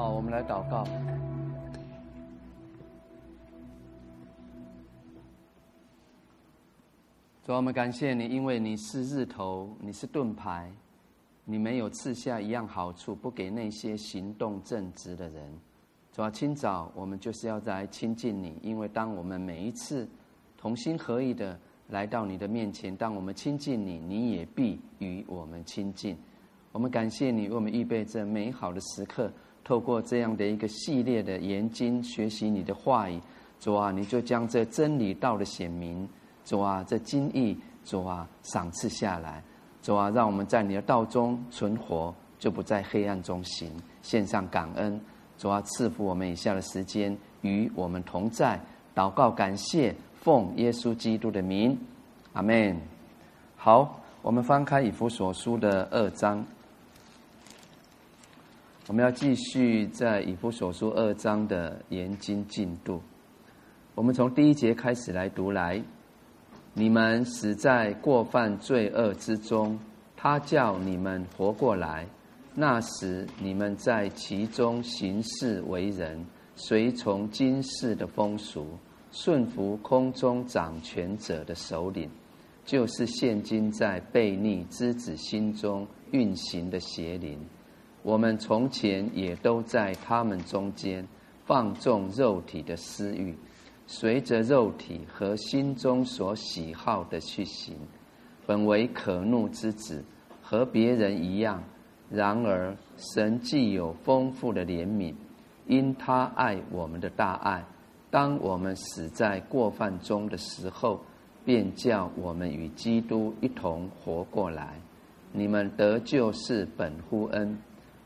好，我们来祷告。主，我们感谢你，因为你是日头，你是盾牌，你没有赐下一样好处不给那些行动正直的人。主啊，清早我们就是要来亲近你，因为当我们每一次同心合意的来到你的面前，当我们亲近你，你也必与我们亲近。我们感谢你为我们预备这美好的时刻，透过这样的一个系列的研经学习你的话语，主啊，你就将这真理道的显明，主啊，这经义，主啊，赏赐下来，主啊，让我们在你的道中存活，就不在黑暗中行。献上感恩，主啊，赐福我们以下的时间与我们同在，祷告感谢，奉耶稣基督的名，阿门。好，我们翻开以弗所书的二章。我们要继续在以弗所书二章的研经进度。我们从第一节开始来读来。你们死在过犯罪恶之中，他叫你们活过来。那时你们在其中行事为人，随从今世的风俗，顺服空中掌权者的首领，就是现今在悖逆之子心中运行的邪灵。我们从前也都在他们中间放纵肉体的私欲，随着肉体和心中所喜好的去行，本为可怒之子，和别人一样。然而神既有丰富的怜悯，因他爱我们的大爱，当我们死在过犯中的时候，便叫我们与基督一同活过来。你们得救是本乎恩。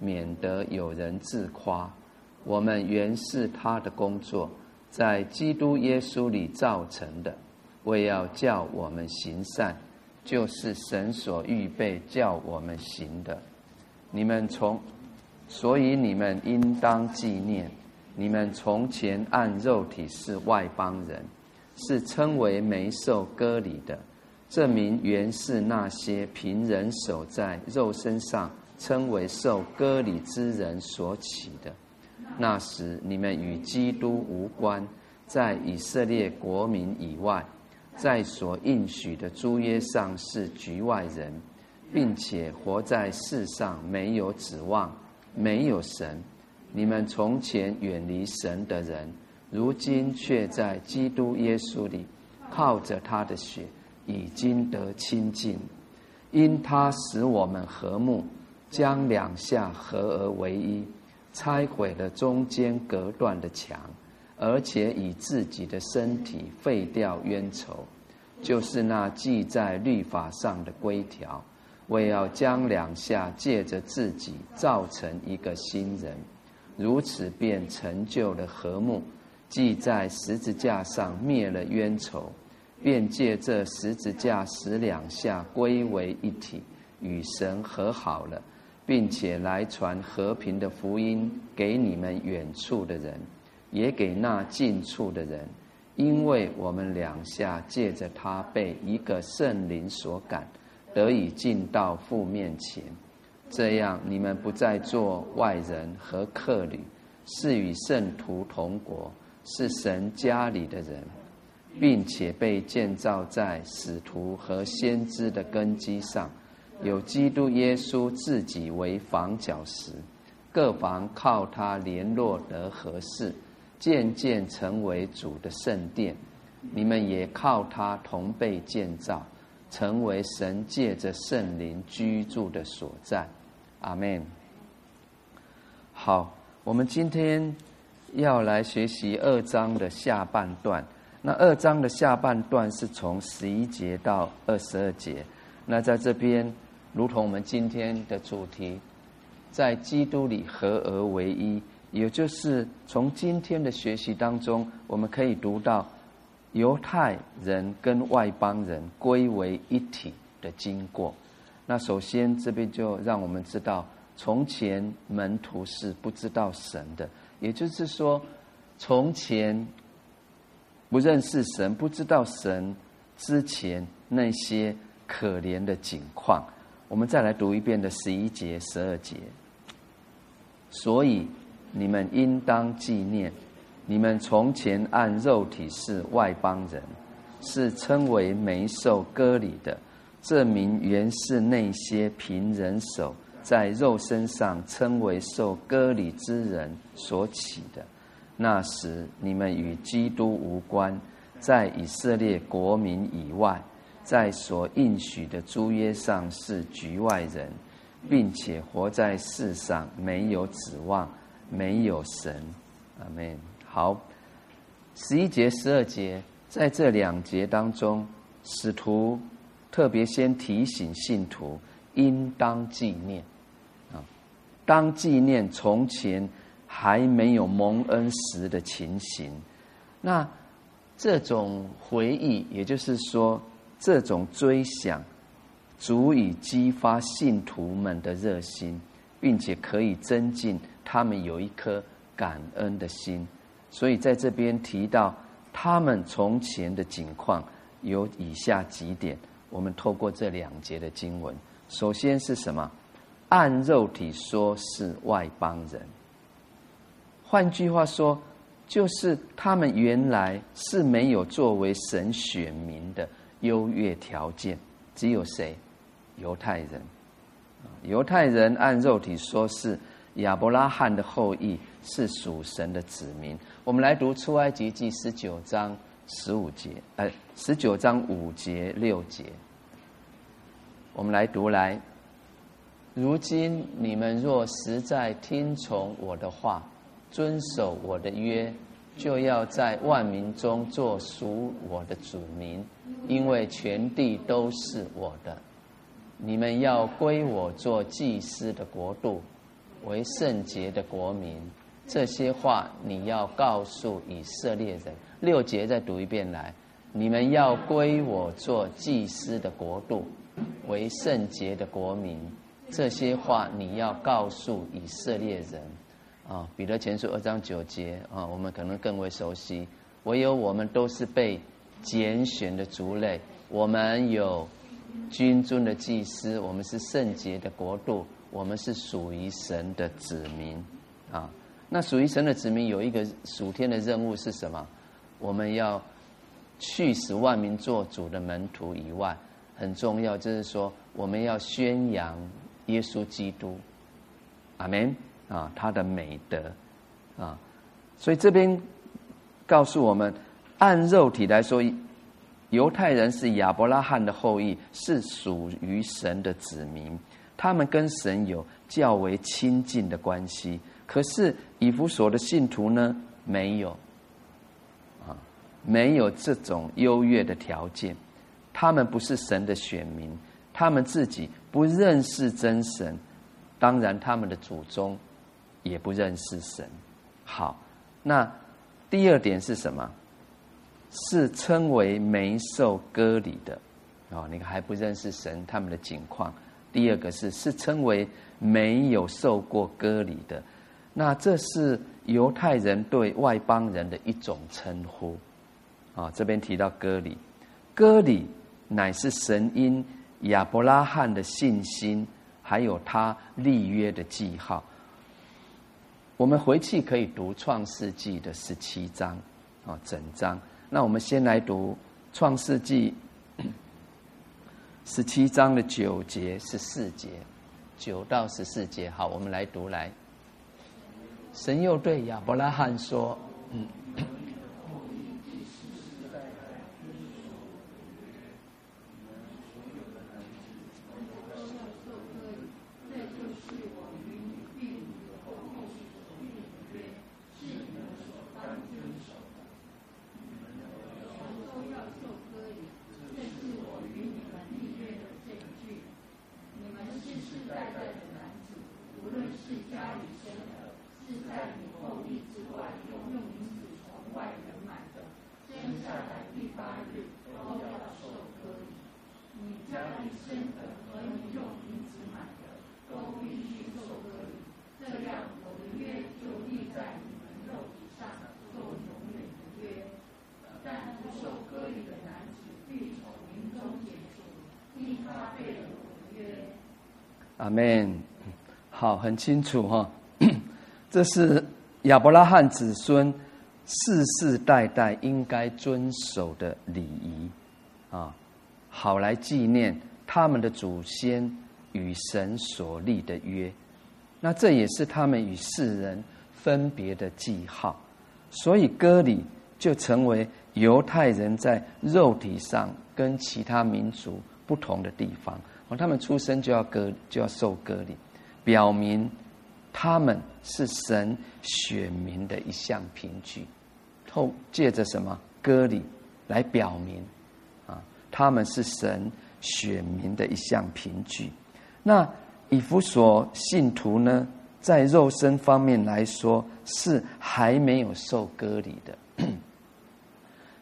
免得有人自夸，我们原是他的工作，在基督耶稣里造成的，为要叫我们行善，就是神所预备叫我们行的。你们从，所以你们应当纪念，你们从前按肉体是外邦人，是称为没受割礼的，这名原是那些凭人手在肉身上。称为受割礼之人所起的。那时你们与基督无关，在以色列国民以外，在所应许的诸约上是局外人，并且活在世上没有指望，没有神。你们从前远离神的人，如今却在基督耶稣里，靠着他的血已经得亲近，因他使我们和睦。将两下合而为一，拆毁了中间隔断的墙，而且以自己的身体废掉冤仇，就是那记在律法上的规条，为要将两下借着自己造成一个新人，如此便成就了和睦。记在十字架上灭了冤仇，便借这十字架使两下归为一体，与神和好了。并且来传和平的福音给你们远处的人，也给那近处的人，因为我们两下借着他被一个圣灵所感，得以进到父面前。这样你们不再做外人和客旅，是与圣徒同国，是神家里的人，并且被建造在使徒和先知的根基上。有基督耶稣自己为房角石，各房靠他联络得合适，渐渐成为主的圣殿。你们也靠他同被建造，成为神借着圣灵居住的所在。阿门。好，我们今天要来学习二章的下半段。那二章的下半段是从十一节到二十二节。那在这边。如同我们今天的主题，在基督里合而为一，也就是从今天的学习当中，我们可以读到犹太人跟外邦人归为一体的经过。那首先这边就让我们知道，从前门徒是不知道神的，也就是说，从前不认识神、不知道神之前那些可怜的景况。我们再来读一遍的十一节、十二节。所以你们应当纪念，你们从前按肉体是外邦人，是称为没受割礼的。这名原是那些凭人手在肉身上称为受割礼之人所起的。那时你们与基督无关，在以色列国民以外。在所应许的诸约上是局外人，并且活在世上没有指望，没有神。阿门。好，十一节、十二节，在这两节当中，使徒特别先提醒信徒应当纪念啊，当纪念从前还没有蒙恩时的情形。那这种回忆，也就是说。这种追想，足以激发信徒们的热心，并且可以增进他们有一颗感恩的心。所以在这边提到他们从前的景况，有以下几点。我们透过这两节的经文，首先是什么？按肉体说是外邦人。换句话说，就是他们原来是没有作为神选民的。优越条件只有谁？犹太人。犹太人按肉体说是亚伯拉罕的后裔，是属神的子民。我们来读出埃及记十九章十五节，呃，十九章五节六节。我们来读来。如今你们若实在听从我的话，遵守我的约。就要在万民中做属我的主民，因为全地都是我的。你们要归我做祭司的国度，为圣洁的国民。这些话你要告诉以色列人。六节再读一遍来，你们要归我做祭司的国度，为圣洁的国民。这些话你要告诉以色列人。啊，彼得前书二章九节啊，我们可能更为熟悉。唯有我们都是被拣选的族类，我们有君尊的祭司，我们是圣洁的国度，我们是属于神的子民。啊，那属于神的子民有一个属天的任务是什么？我们要去使万民做主的门徒以外，很重要就是说，我们要宣扬耶稣基督。阿门。啊，他的美德，啊，所以这边告诉我们，按肉体来说，犹太人是亚伯拉罕的后裔，是属于神的子民，他们跟神有较为亲近的关系。可是以弗所的信徒呢，没有，啊，没有这种优越的条件，他们不是神的选民，他们自己不认识真神，当然他们的祖宗。也不认识神，好，那第二点是什么？是称为没受割礼的，哦，你还不认识神，他们的境况。第二个是是称为没有受过割礼的，那这是犹太人对外邦人的一种称呼，啊、哦，这边提到割礼，割礼乃是神因亚伯拉罕的信心，还有他立约的记号。我们回去可以读《创世纪》的十七章，啊，整章。那我们先来读《创世纪 》十七章的九节、十四节，九到十四节。好，我们来读来。神又对亚伯拉罕说：“嗯。”好，很清楚哈。这是亚伯拉罕子孙世世代代应该遵守的礼仪啊，好来纪念他们的祖先与神所立的约。那这也是他们与世人分别的记号，所以割礼就成为犹太人在肉体上跟其他民族不同的地方。哦，他们出生就要割，就要受割礼，表明他们是神选民的一项凭据。透借着什么割礼来表明啊，他们是神选民的一项凭据。那以弗所信徒呢，在肉身方面来说是还没有受割礼的，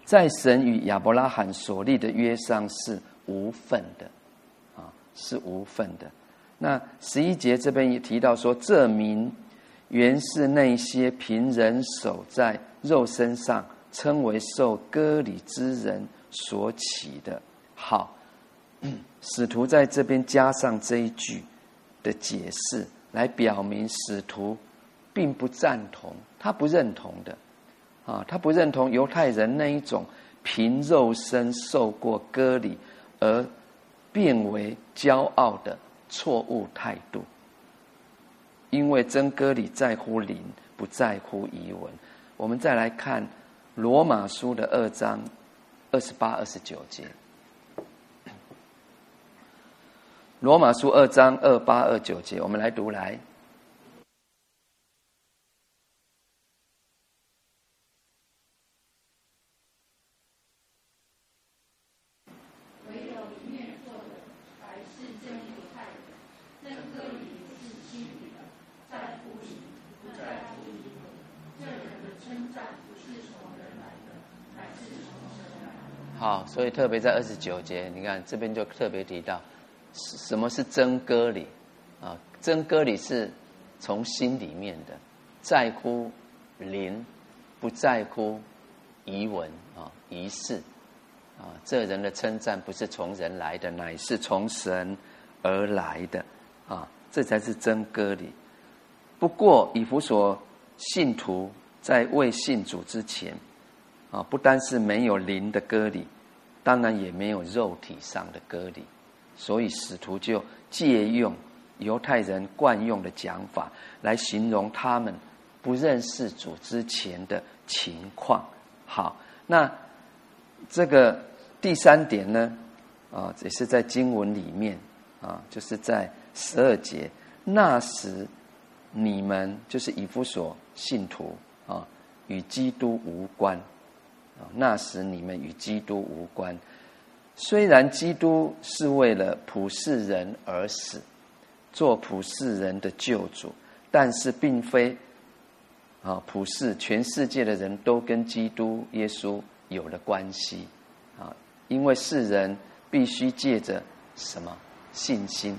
在神与亚伯拉罕所立的约上是无份的啊。是无份的。那十一节这边也提到说，这名原是那些凭人手在肉身上称为受割礼之人所起的。好，使徒在这边加上这一句的解释，来表明使徒并不赞同，他不认同的啊，他不认同犹太人那一种凭肉身受过割礼而。变为骄傲的错误态度，因为真歌里在乎灵，不在乎遗文。我们再来看罗马书的二章二十八、二十九节。罗马书二章二八、二九节，我们来读来。好，所以特别在二十九节，你看这边就特别提到，什么是真割礼啊？真割礼是从心里面的，在乎灵，不在乎仪文啊仪式啊。这人的称赞不是从人来的，乃是从神而来的啊，这才是真割礼。不过以弗所信徒在未信主之前。啊，不单是没有灵的割礼，当然也没有肉体上的割礼，所以使徒就借用犹太人惯用的讲法来形容他们不认识主之前的情况。好，那这个第三点呢，啊，也是在经文里面啊，就是在十二节，那时你们就是以弗所信徒啊，与基督无关。那时你们与基督无关，虽然基督是为了普世人而死，做普世人的救主，但是并非啊普世全世界的人都跟基督耶稣有了关系啊，因为世人必须借着什么信心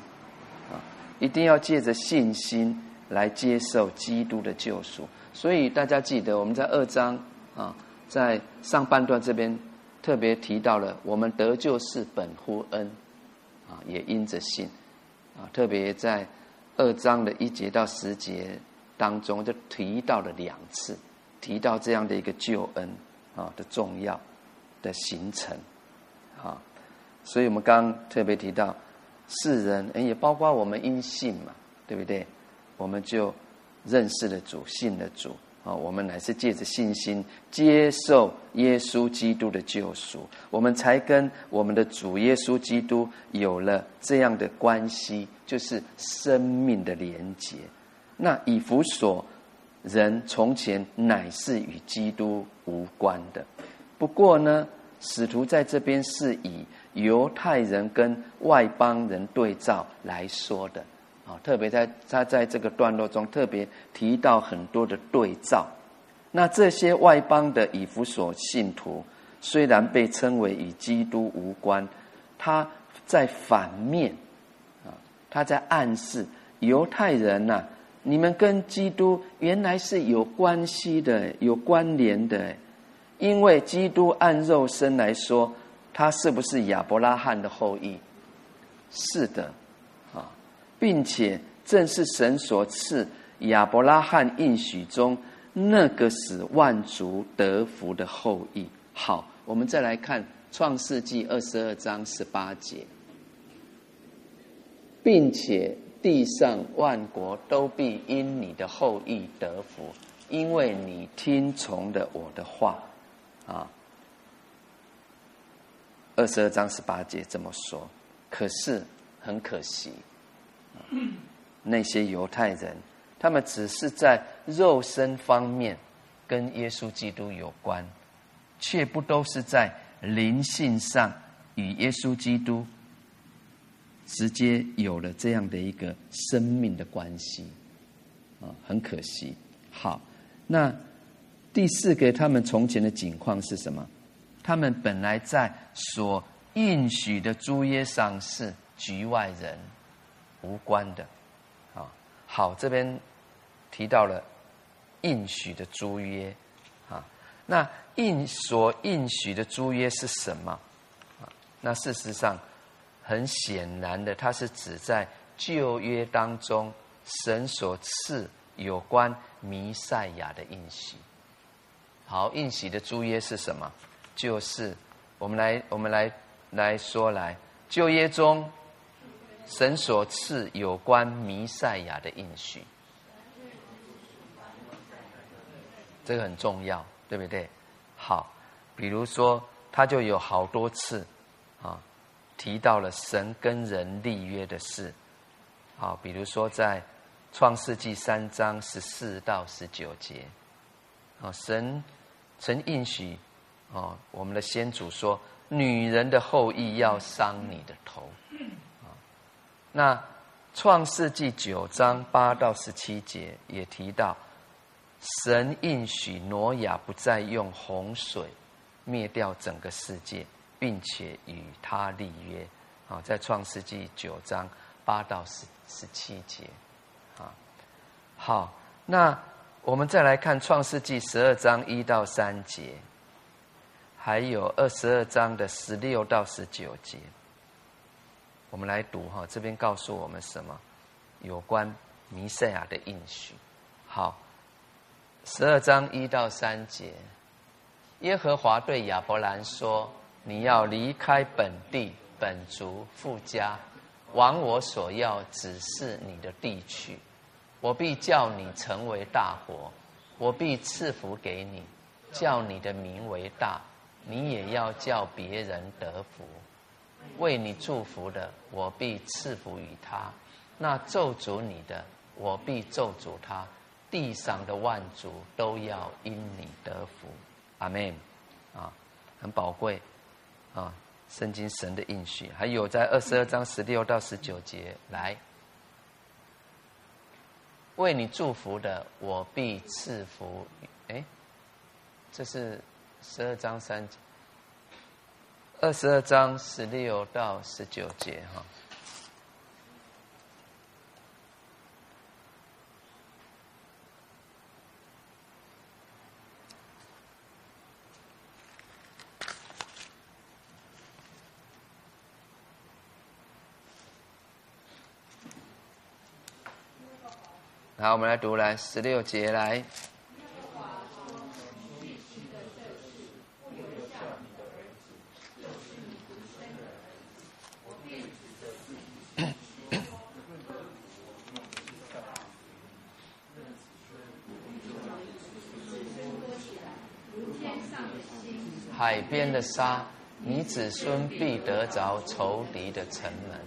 啊，一定要借着信心来接受基督的救赎。所以大家记得我们在二章啊。在上半段这边特别提到了，我们得救是本乎恩，啊，也因着信，啊，特别在二章的一节到十节当中就提到了两次，提到这样的一个救恩啊的重要的形成，啊，所以我们刚特别提到世人，也包括我们因信嘛，对不对？我们就认识了主，信了主。啊，我们乃是借着信心接受耶稣基督的救赎，我们才跟我们的主耶稣基督有了这样的关系，就是生命的连结。那以弗所人从前乃是与基督无关的，不过呢，使徒在这边是以犹太人跟外邦人对照来说的。啊，特别在他在这个段落中特别提到很多的对照。那这些外邦的以弗所信徒，虽然被称为与基督无关，他在反面啊，他在暗示犹太人呐、你们跟基督原来是有关系的、有关联的。因为基督按肉身来说，他是不是亚伯拉罕的后裔？是的。并且正是神所赐亚伯拉罕应许中那个使万族得福的后裔。好，我们再来看创世纪二十二章十八节，并且地上万国都必因你的后裔得福，因为你听从了我的话。啊，二十二章十八节这么说，可是很可惜。那些犹太人，他们只是在肉身方面跟耶稣基督有关，却不都是在灵性上与耶稣基督直接有了这样的一个生命的关系啊，很可惜。好，那第四个，他们从前的景况是什么？他们本来在所应许的诸约上是局外人。无关的，啊，好，这边提到了应许的诸约，啊，那应所应许的诸约是什么？啊，那事实上很显然的，它是指在旧约当中神所赐有关弥赛亚的应许。好，应许的诸约是什么？就是我们来我们来来说来旧约中。神所赐有关弥赛亚的应许，这个很重要，对不对？好，比如说，他就有好多次啊，提到了神跟人立约的事，啊，比如说在创世纪三章十四到十九节，啊，神曾应许啊，我们的先祖说，女人的后裔要伤你的头。那创世纪九章八到十七节也提到，神应许挪亚不再用洪水灭掉整个世界，并且与他立约。啊，在创世纪九章八到十十七节。啊，好，那我们再来看创世纪十二章一到三节，还有二十二章的十六到十九节。我们来读哈，这边告诉我们什么？有关弥赛亚的应许。好，十二章一到三节，耶和华对亚伯兰说：“你要离开本地、本族、父家，往我所要指示你的地去。我必叫你成为大国，我必赐福给你，叫你的名为大，你也要叫别人得福。”为你祝福的，我必赐福于他；那咒诅你的，我必咒诅他。地上的万族都要因你得福。阿门。啊，很宝贵啊！圣经神的应许，还有在二十二章十六到十九节，来，为你祝福的，我必赐福。哎，这是十二章三节。二十二章十六到十九节，哈。好，我们来读来十六节来。海边的沙，你子孙必得着仇敌的城门，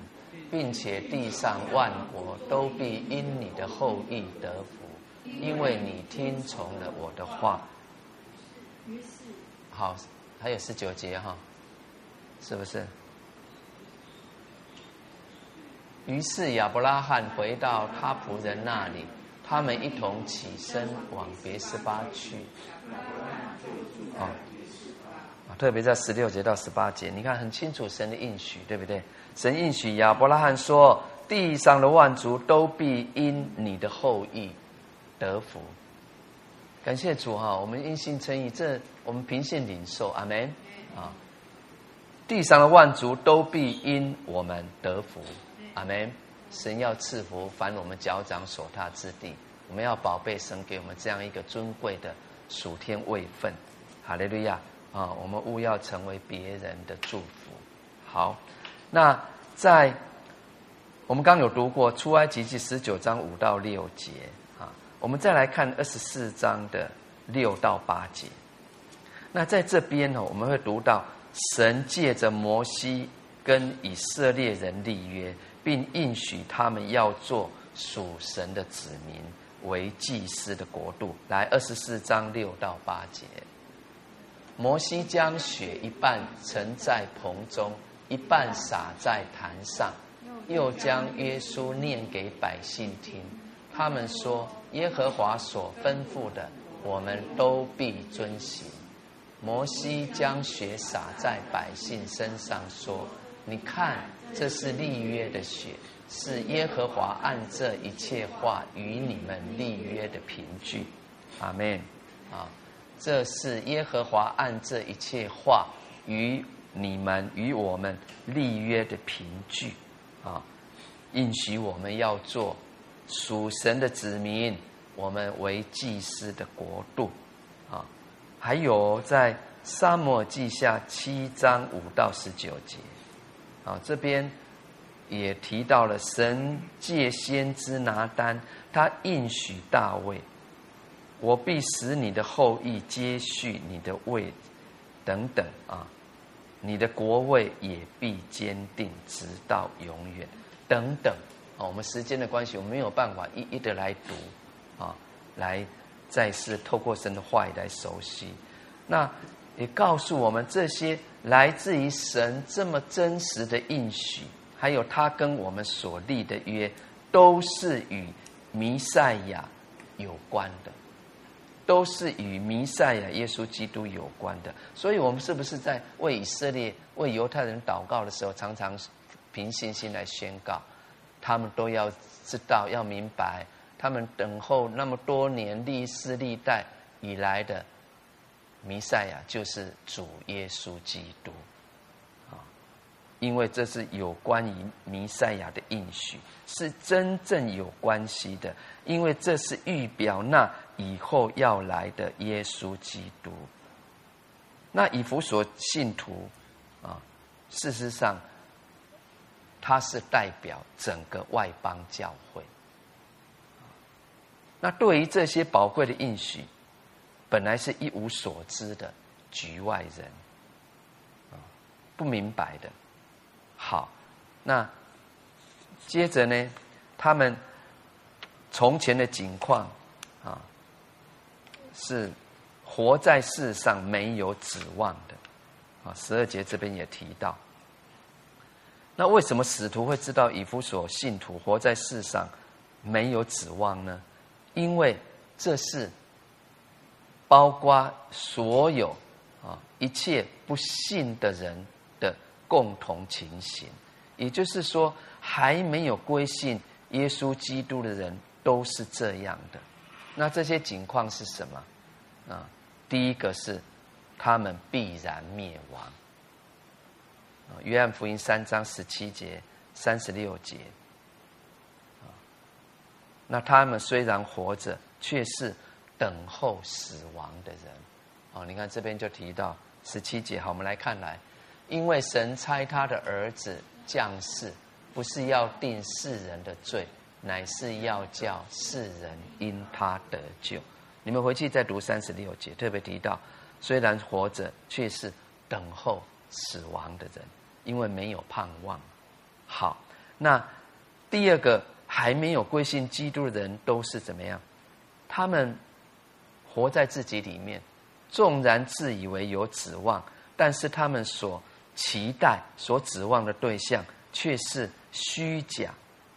并且地上万国都必因你的后裔得福，因为你听从了我的话。好，还有十九节哈，是不是？于是亚伯拉罕回到他仆人那里，他们一同起身往别斯巴去。哦。特别在十六节到十八节，你看很清楚神的应许，对不对？神应许亚伯拉罕说：“地上的万族都必因你的后裔得福。”感谢主哈！我们因信称义，这我们凭信领受，阿门啊！地上的万族都必因我们得福，阿门。神要赐福凡我们脚掌所踏之地，我们要宝贝神给我们这样一个尊贵的属天位分。哈利路亚啊！我们勿要成为别人的祝福。好，那在我们刚有读过出埃及记十九章五到六节啊，我们再来看二十四章的六到八节。那在这边呢，我们会读到神借着摩西跟以色列人立约，并应许他们要做属神的子民，为祭司的国度。来，二十四章六到八节，摩西将血一半盛在盆中，一半洒在坛上，又将约书念给百姓听。他们说：“耶和华所吩咐的，我们都必遵行。”摩西将血洒在百姓身上，说：“你看，这是立约的血，是耶和华按这一切话与你们立约的凭据。”阿门。啊，这是耶和华按这一切话与你们与我们立约的凭据。啊，应许我们要做属神的子民，我们为祭司的国度。啊。还有在撒母耳记下七章五到十九节，啊，这边也提到了神借先知拿单，他应许大卫：“我必使你的后裔接续你的位，等等啊，你的国位也必坚定直到永远，等等啊。”我们时间的关系，我没有办法一一的来读啊，来。再次透过神的话语来熟悉，那也告诉我们这些来自于神这么真实的应许，还有他跟我们所立的约，都是与弥赛亚有关的，都是与弥赛亚耶稣基督有关的。所以，我们是不是在为以色列、为犹太人祷告的时候，常常凭信心来宣告，他们都要知道、要明白。他们等候那么多年历世历代以来的弥赛亚，就是主耶稣基督啊！因为这是有关于弥赛亚的应许，是真正有关系的。因为这是预表那以后要来的耶稣基督。那以弗所信徒啊，事实上他是代表整个外邦教会。那对于这些宝贵的应许，本来是一无所知的局外人，啊，不明白的。好，那接着呢，他们从前的景况，是活在世上没有指望的，啊，十二节这边也提到。那为什么使徒会知道以弗所信徒活在世上没有指望呢？因为这是包括所有啊一切不信的人的共同情形，也就是说，还没有归信耶稣基督的人都是这样的。那这些情况是什么？啊，第一个是他们必然灭亡。啊约翰福音三章十七节、三十六节。啊那他们虽然活着，却是等候死亡的人。哦，你看这边就提到十七节。好，我们来看来，因为神差他的儿子降世，不是要定世人的罪，乃是要叫世人因他得救。你们回去再读三十六节，特别提到，虽然活着，却是等候死亡的人，因为没有盼望。好，那第二个。还没有归信基督的人都是怎么样？他们活在自己里面，纵然自以为有指望，但是他们所期待、所指望的对象却是虚假，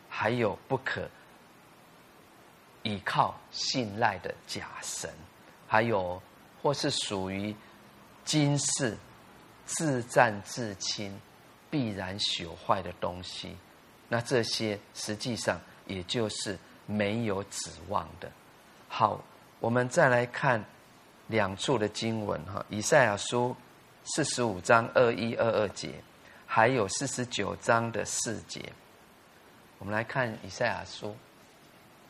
还有不可依靠、信赖的假神，还有或是属于今世自战自亲、必然朽坏的东西。那这些实际上也就是没有指望的。好，我们再来看两处的经文哈，以赛亚书四十五章二一二二节，还有四十九章的四节。我们来看以赛亚书，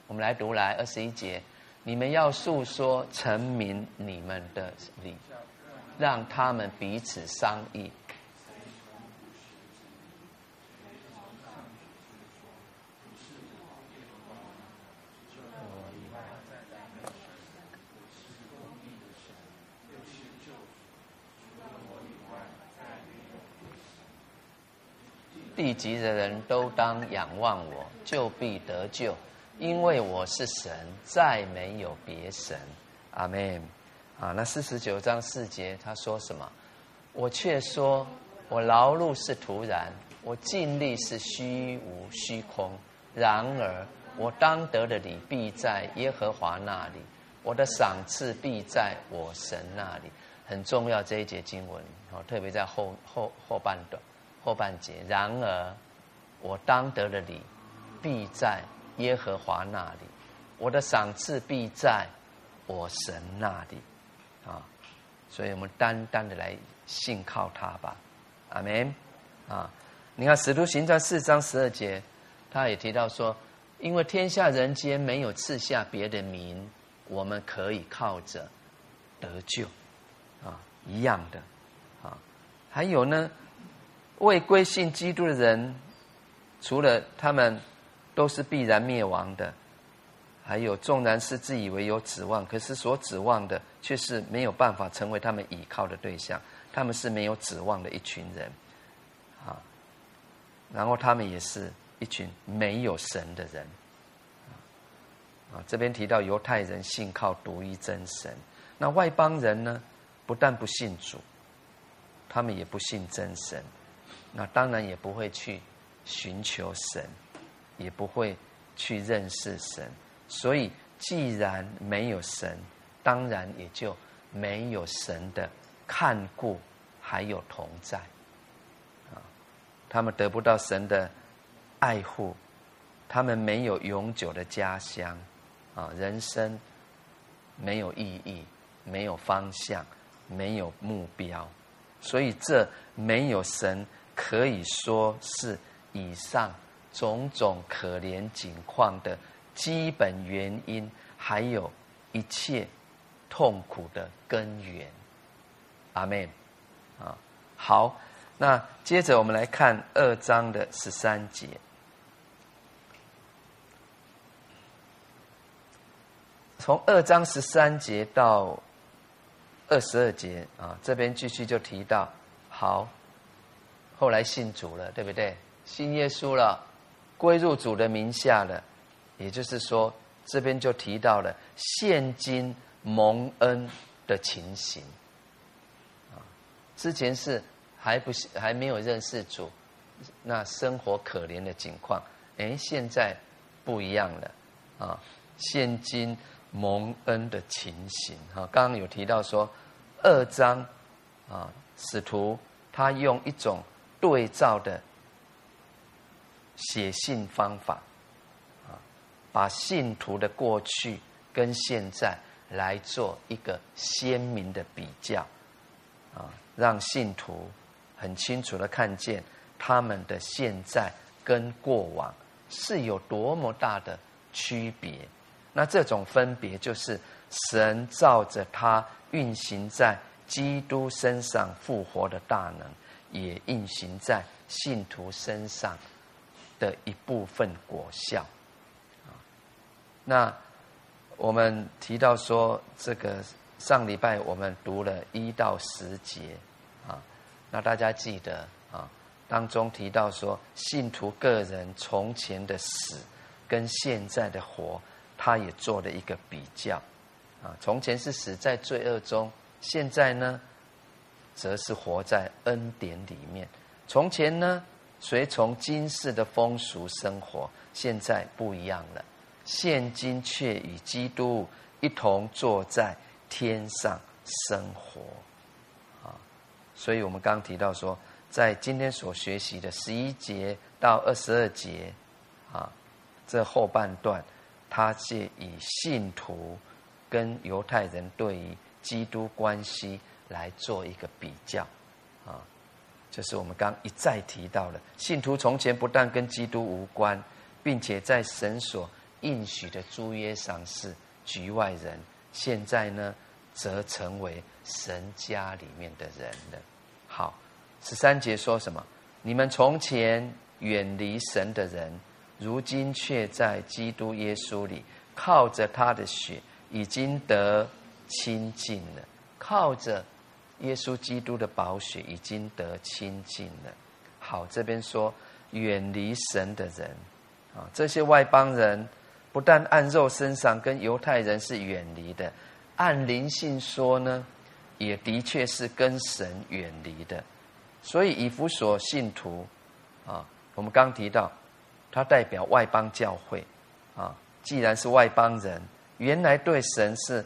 我们来读来二十一节，你们要述说臣民你们的理，让他们彼此商议。地极的人都当仰望我，就必得救，因为我是神，再没有别神。阿门。啊，那四十九章四节他说什么？我却说，我劳碌是徒然，我尽力是虚无虚空。然而，我当得的礼必在耶和华那里，我的赏赐必在我神那里。很重要这一节经文，哦，特别在后后后半段。后半节，然而我当得的礼，必在耶和华那里；我的赏赐必在我神那里。啊，所以我们单单的来信靠他吧。阿门。啊，你看《使徒行传》四章十二节，他也提到说，因为天下人间没有赐下别的名，我们可以靠着得救。啊，一样的。啊，还有呢。未归信基督的人，除了他们都是必然灭亡的，还有纵然是自以为有指望，可是所指望的却是没有办法成为他们倚靠的对象，他们是没有指望的一群人，啊，然后他们也是一群没有神的人，啊，这边提到犹太人信靠独一真神，那外邦人呢，不但不信主，他们也不信真神。那当然也不会去寻求神，也不会去认识神。所以，既然没有神，当然也就没有神的看顾，还有同在。啊，他们得不到神的爱护，他们没有永久的家乡，啊，人生没有意义，没有方向，没有目标。所以，这没有神。可以说是以上种种可怜境况的基本原因，还有一切痛苦的根源。阿门。啊，好，那接着我们来看二章的十三节，从二章十三节到二十二节啊，这边继续就提到好。后来信主了，对不对？信耶稣了，归入主的名下了。也就是说，这边就提到了现今蒙恩的情形。啊，之前是还不是还没有认识主，那生活可怜的境况。哎，现在不一样了。啊，现今蒙恩的情形。哈，刚刚有提到说，二章啊，使徒他用一种。对照的写信方法，啊，把信徒的过去跟现在来做一个鲜明的比较，啊，让信徒很清楚的看见他们的现在跟过往是有多么大的区别。那这种分别就是神照着他运行在基督身上复活的大能。也运行在信徒身上的一部分果效啊。那我们提到说，这个上礼拜我们读了一到十节啊，那大家记得啊，当中提到说，信徒个人从前的死跟现在的活，他也做了一个比较啊。从前是死在罪恶中，现在呢？则是活在恩典里面。从前呢，随从今世的风俗生活，现在不一样了。现今却与基督一同坐在天上生活。啊，所以我们刚提到说，在今天所学习的十一节到二十二节，啊，这后半段，他借以信徒跟犹太人对于基督关系。来做一个比较，啊，就是我们刚一再提到了，信徒从前不但跟基督无关，并且在神所应许的诸约上是局外人，现在呢，则成为神家里面的人了。好，十三节说什么？你们从前远离神的人，如今却在基督耶稣里，靠着他的血，已经得亲近了。靠着耶稣基督的宝血，已经得清净了。好，这边说远离神的人，啊，这些外邦人不但按肉身上跟犹太人是远离的，按灵性说呢，也的确是跟神远离的。所以以弗所信徒，啊，我们刚提到，他代表外邦教会，啊，既然是外邦人，原来对神是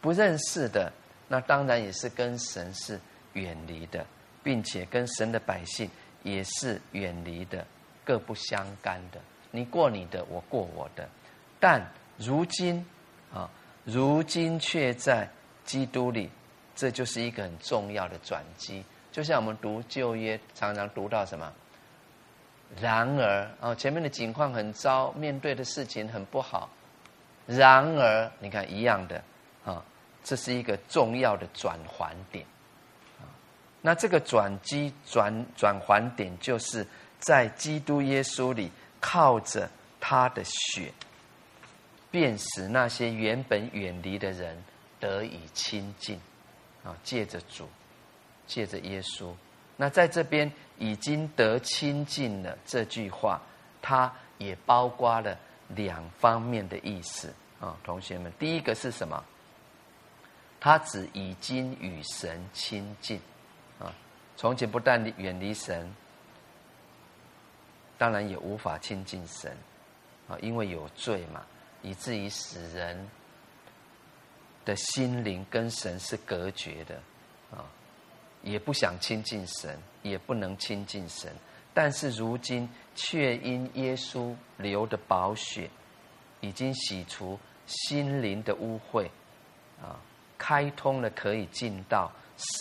不认识的，那当然也是跟神是远离的，并且跟神的百姓也是远离的，各不相干的。你过你的，我过我的。但如今，啊，如今却在基督里，这就是一个很重要的转机。就像我们读旧约，常常读到什么？然而，哦，前面的景况很糟，面对的事情很不好。然而，你看一样的，这是一个重要的转环点。那这个转机、转转环点，就是在基督耶稣里，靠着他的血，便使那些原本远离的人得以亲近。啊，借着主。借着耶稣，那在这边已经得亲近了。这句话，它也包括了两方面的意思啊，同学们。第一个是什么？他指已经与神亲近啊。从前不但远离神，当然也无法亲近神啊，因为有罪嘛，以至于使人的心灵跟神是隔绝的啊。也不想亲近神，也不能亲近神，但是如今却因耶稣流的宝血，已经洗除心灵的污秽，啊，开通了可以进到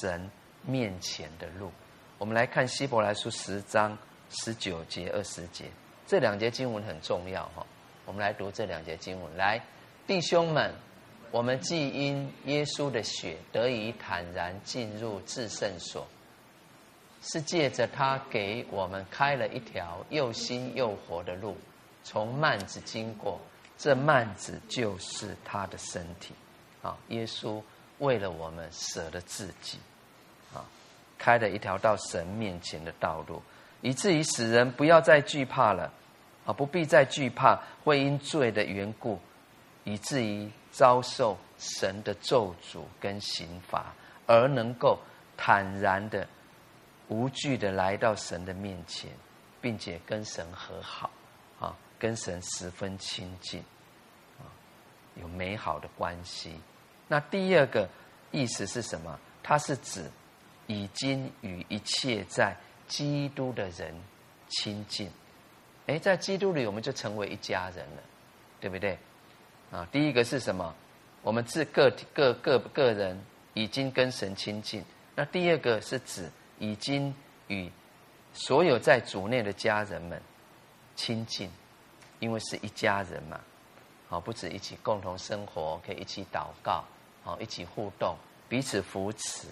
神面前的路。我们来看希伯来书十章十九节、二十节，这两节经文很重要哈。我们来读这两节经文，来，弟兄们。我们既因耶稣的血得以坦然进入至圣所，是借着他给我们开了一条又新又活的路，从幔子经过。这幔子就是他的身体，啊，耶稣为了我们舍了自己，啊，开了一条到神面前的道路，以至于使人不要再惧怕了，啊，不必再惧怕会因罪的缘故，以至于。遭受神的咒诅跟刑罚，而能够坦然的、无惧的来到神的面前，并且跟神和好，啊，跟神十分亲近，啊，有美好的关系。那第二个意思是什么？它是指已经与一切在基督的人亲近。诶，在基督里，我们就成为一家人了，对不对？啊，第一个是什么？我们自个体各个个人已经跟神亲近。那第二个是指已经与所有在主内的家人们亲近，因为是一家人嘛。好，不止一起共同生活，可以一起祷告，好，一起互动，彼此扶持。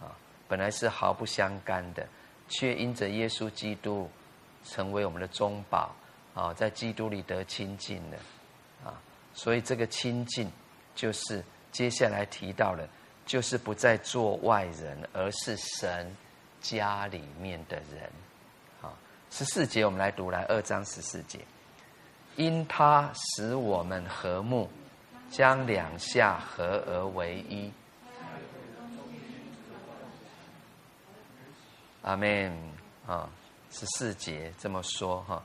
啊，本来是毫不相干的，却因着耶稣基督成为我们的中保，啊，在基督里得亲近了。所以这个亲近，就是接下来提到了，就是不再做外人，而是神家里面的人。好，十四节我们来读来二章十四节，因他使我们和睦，将两下合而为一。阿门。啊，十四节这么说哈。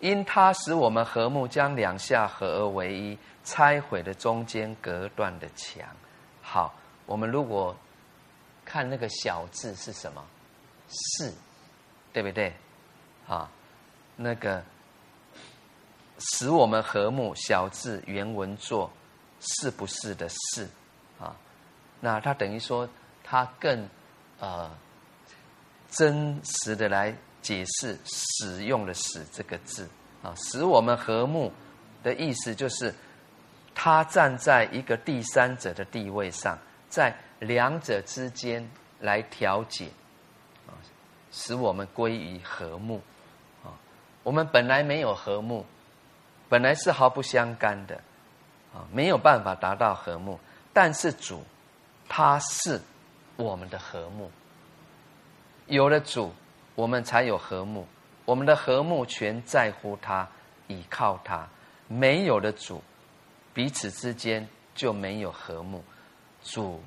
因他使我们和睦，将两下合而为一，拆毁了中间隔断的墙。好，我们如果看那个小字是什么？是，对不对？啊，那个使我们和睦，小字原文作是不是的是啊？那他等于说，他更呃真实的来。解释使用的“使”这个字啊，使我们和睦的意思就是，他站在一个第三者的地位上，在两者之间来调解，啊，使我们归于和睦。啊，我们本来没有和睦，本来是毫不相干的，啊，没有办法达到和睦。但是主，他是我们的和睦。有了主，我们才有和睦。我们的和睦全在乎他，倚靠他。没有了主，彼此之间就没有和睦。主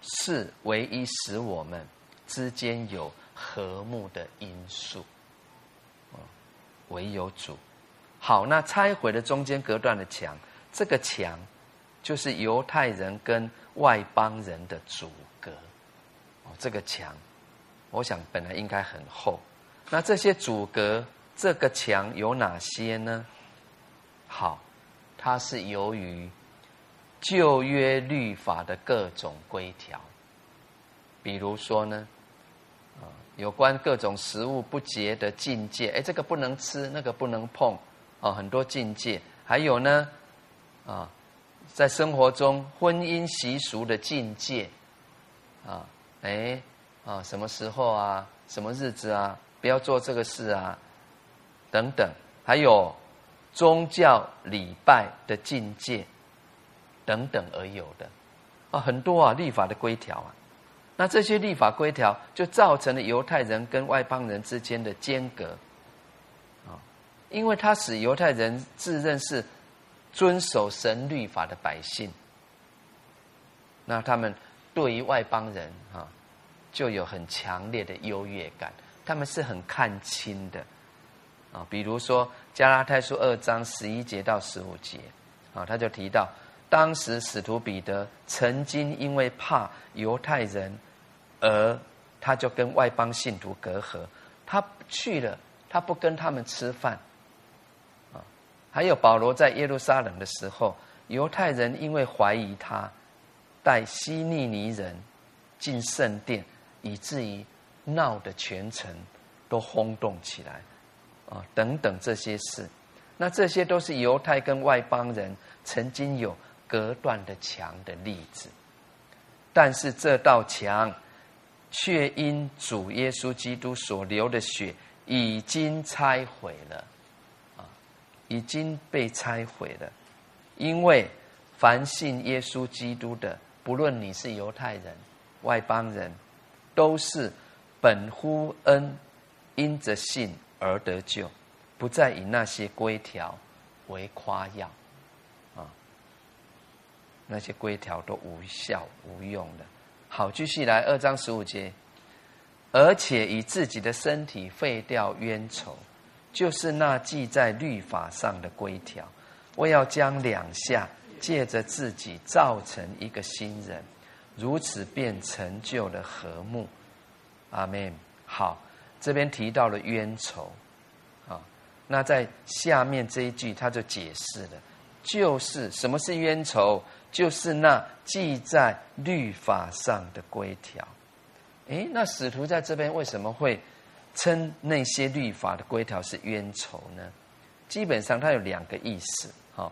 是唯一使我们之间有和睦的因素。唯有主。好，那拆毁的中间隔断的墙，这个墙就是犹太人跟外邦人的阻隔。哦，这个墙。我想本来应该很厚，那这些阻隔这个墙有哪些呢？好，它是由于旧约律法的各种规条，比如说呢，啊，有关各种食物不洁的禁戒，哎，这个不能吃，那个不能碰，啊，很多境界，还有呢，啊，在生活中婚姻习俗的境界，啊，哎。啊，什么时候啊？什么日子啊？不要做这个事啊，等等。还有宗教礼拜的境界等等而有的啊，很多啊，立法的规条啊。那这些立法规条就造成了犹太人跟外邦人之间的间隔，因为他使犹太人自认是遵守神律法的百姓，那他们对于外邦人啊。就有很强烈的优越感，他们是很看轻的，啊，比如说加拉太书二章十一节到十五节，啊，他就提到，当时使徒彼得曾经因为怕犹太人，而他就跟外邦信徒隔阂，他去了，他不跟他们吃饭，还有保罗在耶路撒冷的时候，犹太人因为怀疑他带希利尼人进圣殿。以至于闹得全城都轰动起来，啊，等等这些事，那这些都是犹太跟外邦人曾经有隔断的墙的例子。但是这道墙却因主耶稣基督所流的血已经拆毁了，已经被拆毁了。因为凡信耶稣基督的，不论你是犹太人、外邦人。都是本乎恩，因着信而得救，不再以那些规条为夸耀，啊，那些规条都无效无用的。好，继续来二章十五节，而且以自己的身体废掉冤仇，就是那记在律法上的规条，我要将两下借着自己造成一个新人。如此便成就了和睦，阿门。好，这边提到了冤仇，啊，那在下面这一句他就解释了，就是什么是冤仇？就是那记在律法上的规条。诶，那使徒在这边为什么会称那些律法的规条是冤仇呢？基本上它有两个意思，哈。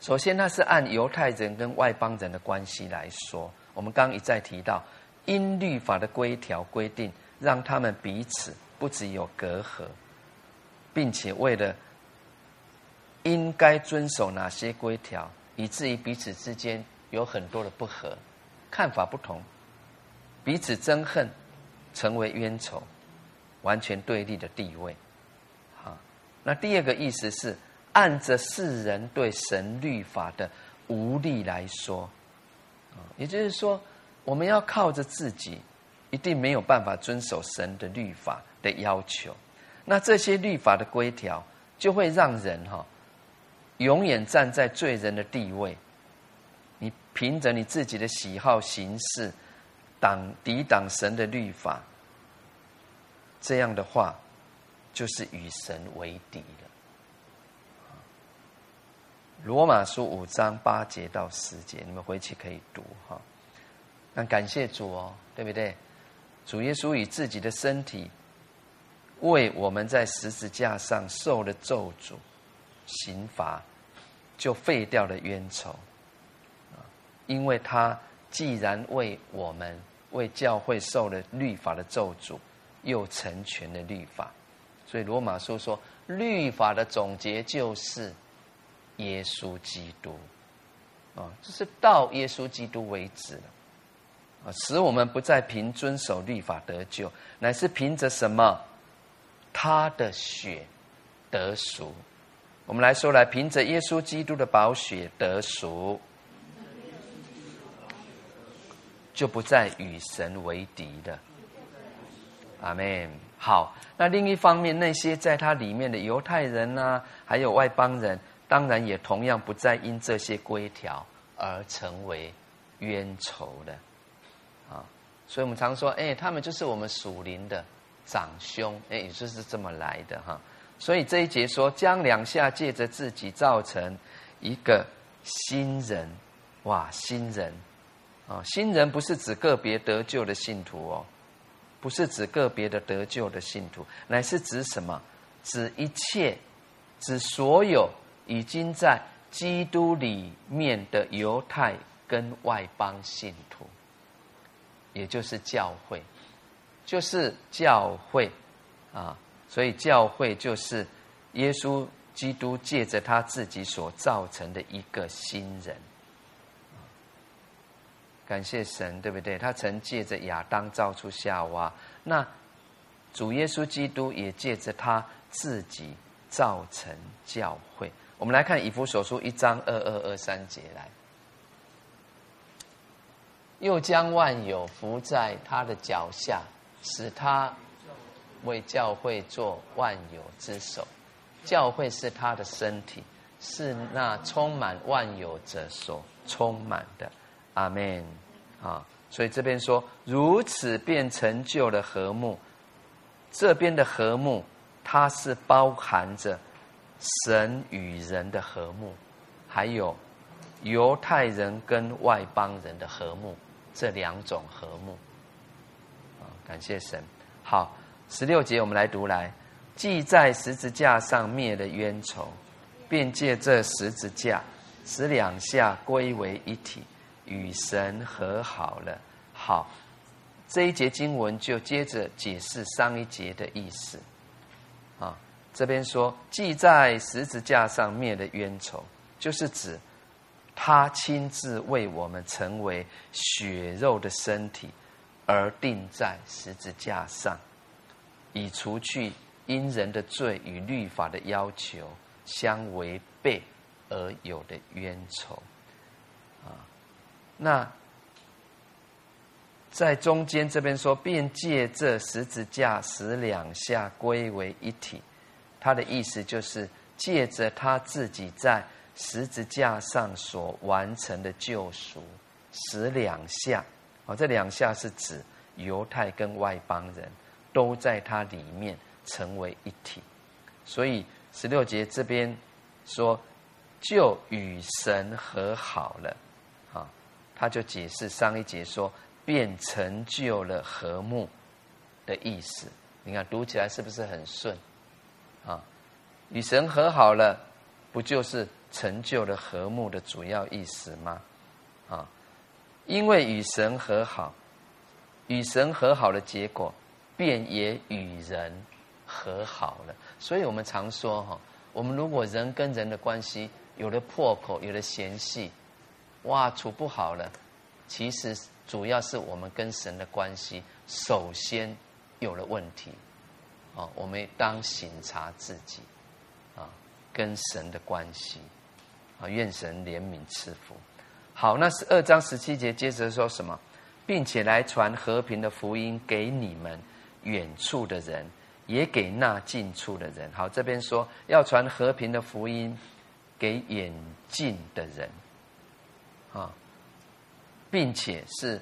首先，它是按犹太人跟外邦人的关系来说。我们刚刚一再提到，因律法的规条规定，让他们彼此不只有隔阂，并且为了应该遵守哪些规条，以至于彼此之间有很多的不合，看法不同，彼此憎恨，成为冤仇，完全对立的地位。好，那第二个意思是。按着世人对神律法的无力来说，也就是说，我们要靠着自己，一定没有办法遵守神的律法的要求。那这些律法的规条，就会让人哈，永远站在罪人的地位。你凭着你自己的喜好行事，挡抵挡神的律法，这样的话，就是与神为敌了。罗马书五章八节到十节，你们回去可以读哈。那感谢主哦，对不对？主耶稣以自己的身体为我们在十字架上受了咒诅、刑罚，就废掉了冤仇。因为他既然为我们、为教会受了律法的咒诅，又成全了律法，所以罗马书说，律法的总结就是耶稣基督。啊，这是到耶稣基督为止了。啊，使我们不再凭遵守律法得救，乃是凭着什么？他的血得赎。我们来说来，凭着耶稣基督的宝血得赎，就不再与神为敌了。阿门。好，那另一方面，那些在他里面的犹太人呐、还有外邦人。当然也同样不再因这些规条而成为冤仇了，啊！所以我们常说，哎，他们就是我们属灵的长兄，哎，也就是这么来的哈。所以这一节说，将两下借着自己造成一个新人，哇，新人啊！新人不是指个别得救的信徒哦，不是指个别的得救的信徒，乃是指什么？指一切，指所有。已经在基督里面的犹太跟外邦信徒，也就是教会，就是教会啊，所以教会就是耶稣基督借着他自己所造成的一个新人。感谢神，对不对？他曾借着亚当造出夏娃，那主耶稣基督也借着他自己造成教会。我们来看以弗所书一章二二二三节来，又将万有伏在他的脚下，使他为教会做万有之首。教会是他的身体，是那充满万有者所充满的。阿门。啊，所以这边说，如此便成就了和睦。这边的和睦，它是包含着。神与人的和睦，还有犹太人跟外邦人的和睦，这两种和睦。啊，感谢神。好，十六节我们来读来，既在十字架上灭了冤仇，便借这十字架使两下归为一体，与神和好了。好，这一节经文就接着解释上一节的意思。啊。这边说，既在十字架上灭了冤仇，就是指他亲自为我们成为血肉的身体而钉在十字架上，以除去因人的罪与律法的要求相违背而有的冤仇。那在中间这边说，便借这十字架使两下归为一体。他的意思就是借着他自己在十字架上所完成的救赎，使两下，啊，这两下是指犹太跟外邦人都在他里面成为一体。所以十六节这边说，就与神和好了，他就解释上一节说，便成就了和睦的意思。你看读起来是不是很顺？啊，与神和好了，不就是成就了和睦的主要意思吗？啊，因为与神和好，与神和好的结果，便也与人和好了。所以我们常说哈，我们如果人跟人的关系有了破口，有了嫌隙，哇，处不好了，其实主要是我们跟神的关系首先有了问题。啊，我们当省察自己，啊，跟神的关系，啊，愿神怜悯赐福。好，那十二章十七节接着说什么？并且来传和平的福音给你们远处的人，也给那近处的人。好，这边说要传和平的福音给远近的人，啊，并且是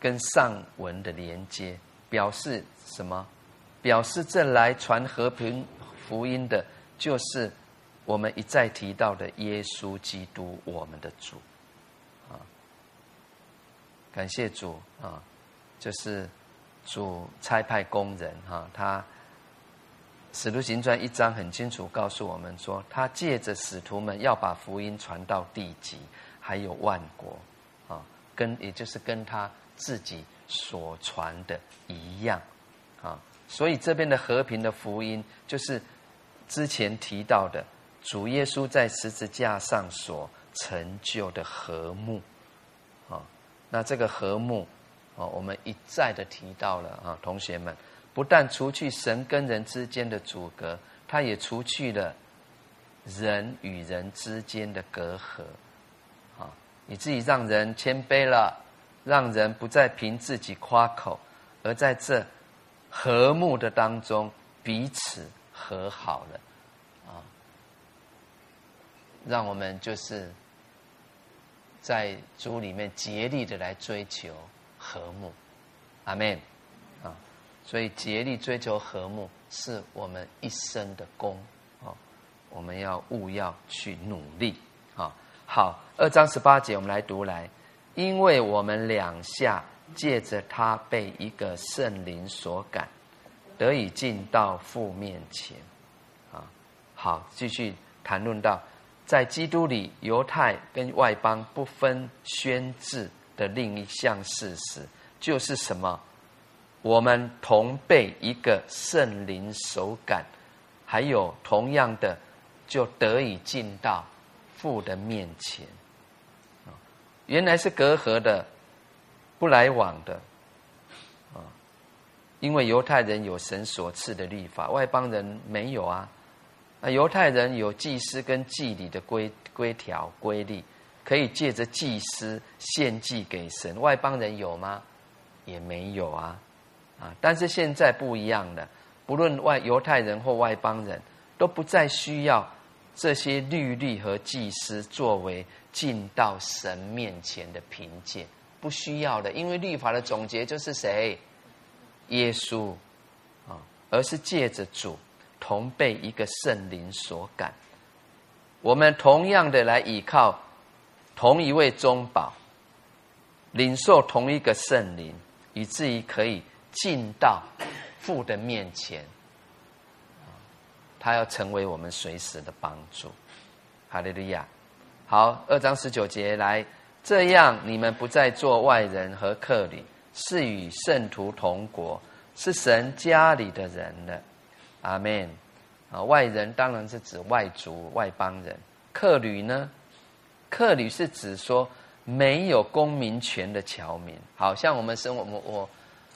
跟上文的连接。表示什么？表示这来传和平福音的，就是我们一再提到的耶稣基督，我们的主。啊，感谢主啊！就是主差派工人哈，他使徒行传一章很清楚告诉我们说，他借着使徒们要把福音传到地极，还有万国啊，跟也就是跟他自己所传的一样啊，所以这边的和平的福音就是之前提到的主耶稣在十字架上所成就的和睦啊，那这个和睦。哦，我们一再的提到了啊，同学们，不但除去神跟人之间的阻隔，他也除去了人与人之间的隔阂，啊，以至于让人谦卑了，让人不再凭自己夸口，而在这和睦的当中彼此和好了，啊，让我们就是在主里面竭力的来追求。和睦，阿门！所以竭力追求和睦是我们一生的功啊！我们要务要去努力啊！好，二章十八节我们来读来，因为我们两下借着他被一个圣灵所感，得以进到父面前啊！好，继续谈论到在基督里，犹太跟外邦不分宣制。的另一项事实就是什么？我们同被一个圣灵手感，还有同样的，就得以进到父的面前。原来是隔阂的，不来往的，啊，因为犹太人有神所赐的律法，外邦人没有啊。啊，犹太人有祭司跟祭礼的规规条规律。可以借着祭司献祭给神，外邦人有吗？也没有啊，啊！但是现在不一样了，不论外犹太人或外邦人，都不再需要这些律例和祭司作为进到神面前的凭借，不需要的，因为律法的总结就是谁？耶稣啊，而是借着主同被一个圣灵所感，我们同样的来倚靠。同一位中保，领受同一个圣灵，以至于可以进到父的面前。他要成为我们随时的帮助。哈利路亚。好，二章十九节来，这样你们不再做外人和客旅，是与圣徒同国，是神家里的人了。阿门。啊，外人当然是指外族、外邦人，客旅呢？客旅是指说没有公民权的侨民，好像我们生活我我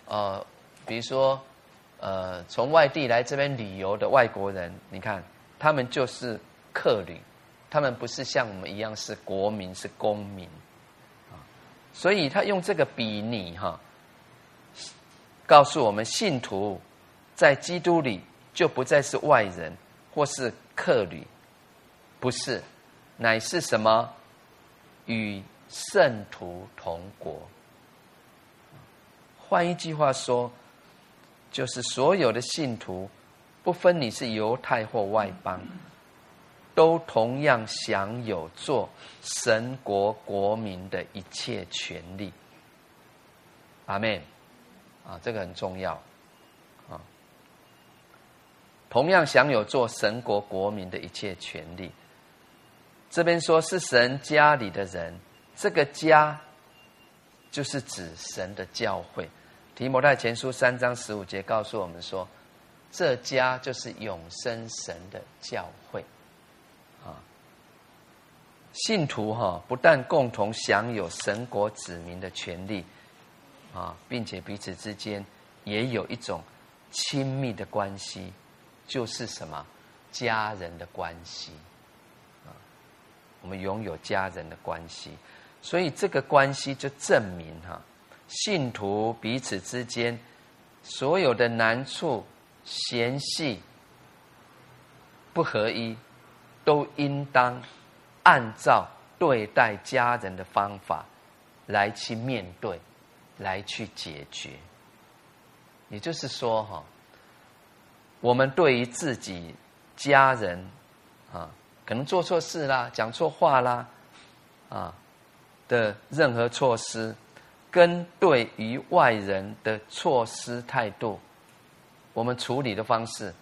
呃，比如说呃，从外地来这边旅游的外国人，你看他们就是客旅，他们不是像我们一样是国民是公民啊，所以他用这个比拟哈，告诉我们信徒在基督里就不再是外人或是客旅，不是，乃是什么？与圣徒同国，换一句话说，就是所有的信徒，不分你是犹太或外邦，都同样享有做神国国民的一切权利。阿门。啊，这个很重要。啊，同样享有做神国国民的一切权利。这边说是神家里的人，这个家就是指神的教会。提摩太前书三章十五节告诉我们说，这家就是永生神的教会。啊，信徒哈不但共同享有神国子民的权利，啊，并且彼此之间也有一种亲密的关系，就是什么家人的关系。啊我们拥有家人的关系，所以这个关系就证明哈，信徒彼此之间所有的难处、嫌隙、不合一，都应当按照对待家人的方法来去面对，来去解决。也就是说哈，我们对于自己家人啊。可能做错事啦，讲错话啦，啊的任何措施，跟对于外人的措施态度，我们处理的方式，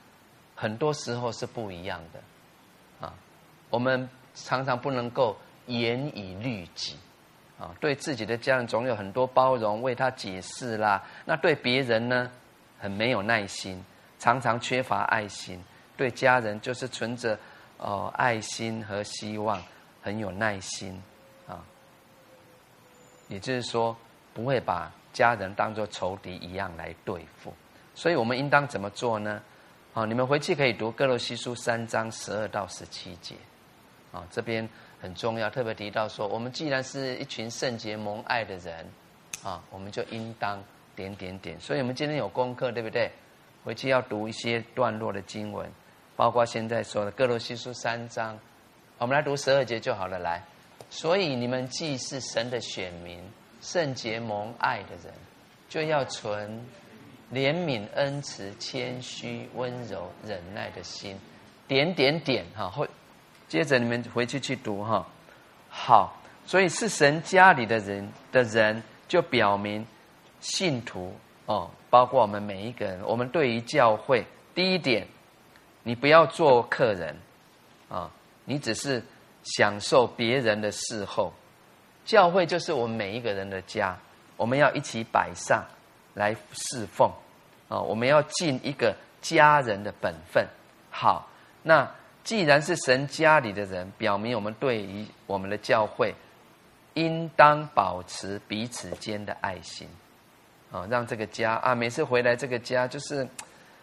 很多时候是不一样的，啊，我们常常不能够严以律己，啊，对自己的家人总有很多包容，为他解释啦，那对别人呢，很没有耐心，常常缺乏爱心，对家人就是存着哦爱心和希望，很有耐心，啊，也就是说。不会把家人当作仇敌一样来对付，所以我们应当怎么做呢？啊，你们回去可以读《歌罗西书》三章十二到十七节，啊，这边很重要，特别提到说，我们既然是一群圣洁蒙爱的人，啊，我们就应当点点点。所以我们今天有功课，对不对？回去要读一些段落的经文，包括现在说的《歌罗西书》三章，我们来读十二节就好了。来，所以你们既是神的选民。圣洁蒙爱的人，就要存怜悯、恩慈、谦虚、温柔、忍耐的心。点点点，哈，会接着你们回去去读哈。好，所以是神家里的人的人，就表明信徒哦，包括我们每一个人，我们对于教会，第一点，你不要做客人啊，你只是享受别人的侍候。教会就是我们每一个人的家，我们要一起摆上来侍奉啊！我们要尽一个家人的本分。好，那既然是神家里的人，表明我们对于我们的教会，应当保持彼此间的爱心啊，让这个家啊，每次回来这个家就是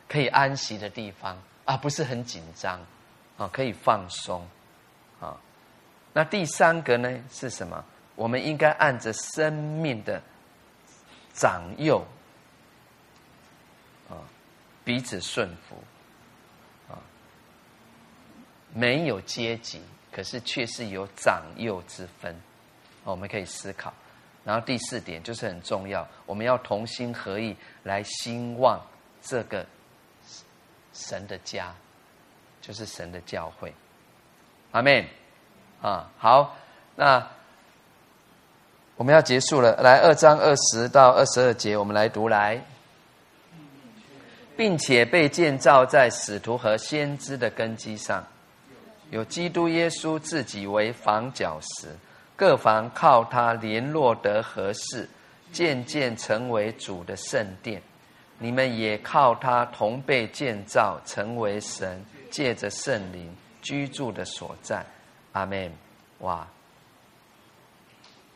可以安息的地方啊，不是很紧张啊，可以放松啊。那第三个呢是什么？我们应该按着生命的长幼啊，彼此顺服啊，没有阶级，可是却是有长幼之分。我们可以思考。然后第四点就是很重要，我们要同心合意来兴旺这个神的家，就是神的教会。阿门。啊，好，那。我们要结束了，来二章二十到二十二节，我们来读来，并且被建造在使徒和先知的根基上，有基督耶稣自己为房角石，各房靠他联络得合适，渐渐成为主的圣殿。你们也靠他同被建造，成为神借着圣灵居住的所在。阿门。哇！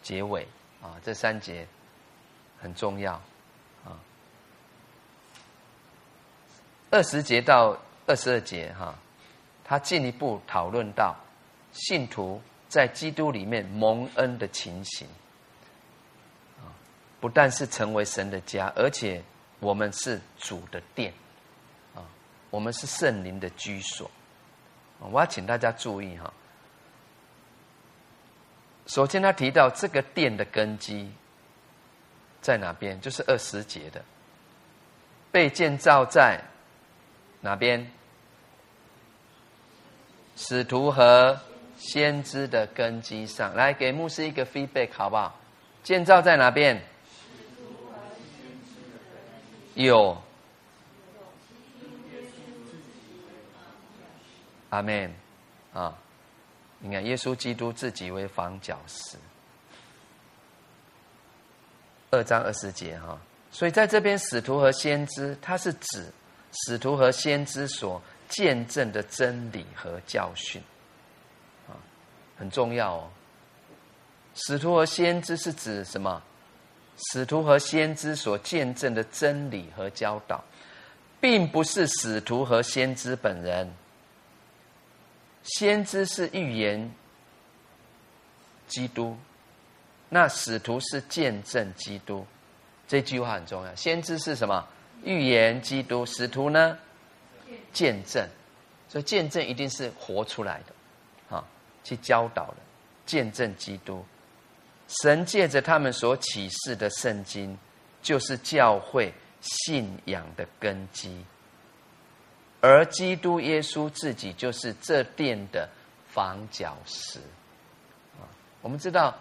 结尾啊，这三节很重要啊。二十节到二十二节哈，他进一步讨论到信徒在基督里面蒙恩的情形啊，不但是成为神的家，而且我们是主的殿啊，我们是圣灵的居所。我要请大家注意哈。首先，他提到这个殿的根基在哪边？就是二十节的，被建造在哪边？使徒和先知的根基上。来，给牧师一个 feedback 好不好？建造在哪边？有。阿门。啊。你看，耶稣基督自己为房角石，二章二十节哈，所以在这边使徒和先知，它是指使徒和先知所见证的真理和教训，啊，很重要哦。使徒和先知是指什么？使徒和先知所见证的真理和教导，并不是使徒和先知本人。先知是预言基督，那使徒是见证基督。这句话很重要。先知是什么？预言基督。使徒呢？见证。所以见证一定是活出来的，啊，去教导的，见证基督。神借着他们所启示的圣经，就是教会信仰的根基。而基督耶稣自己就是这殿的房角石，啊，我们知道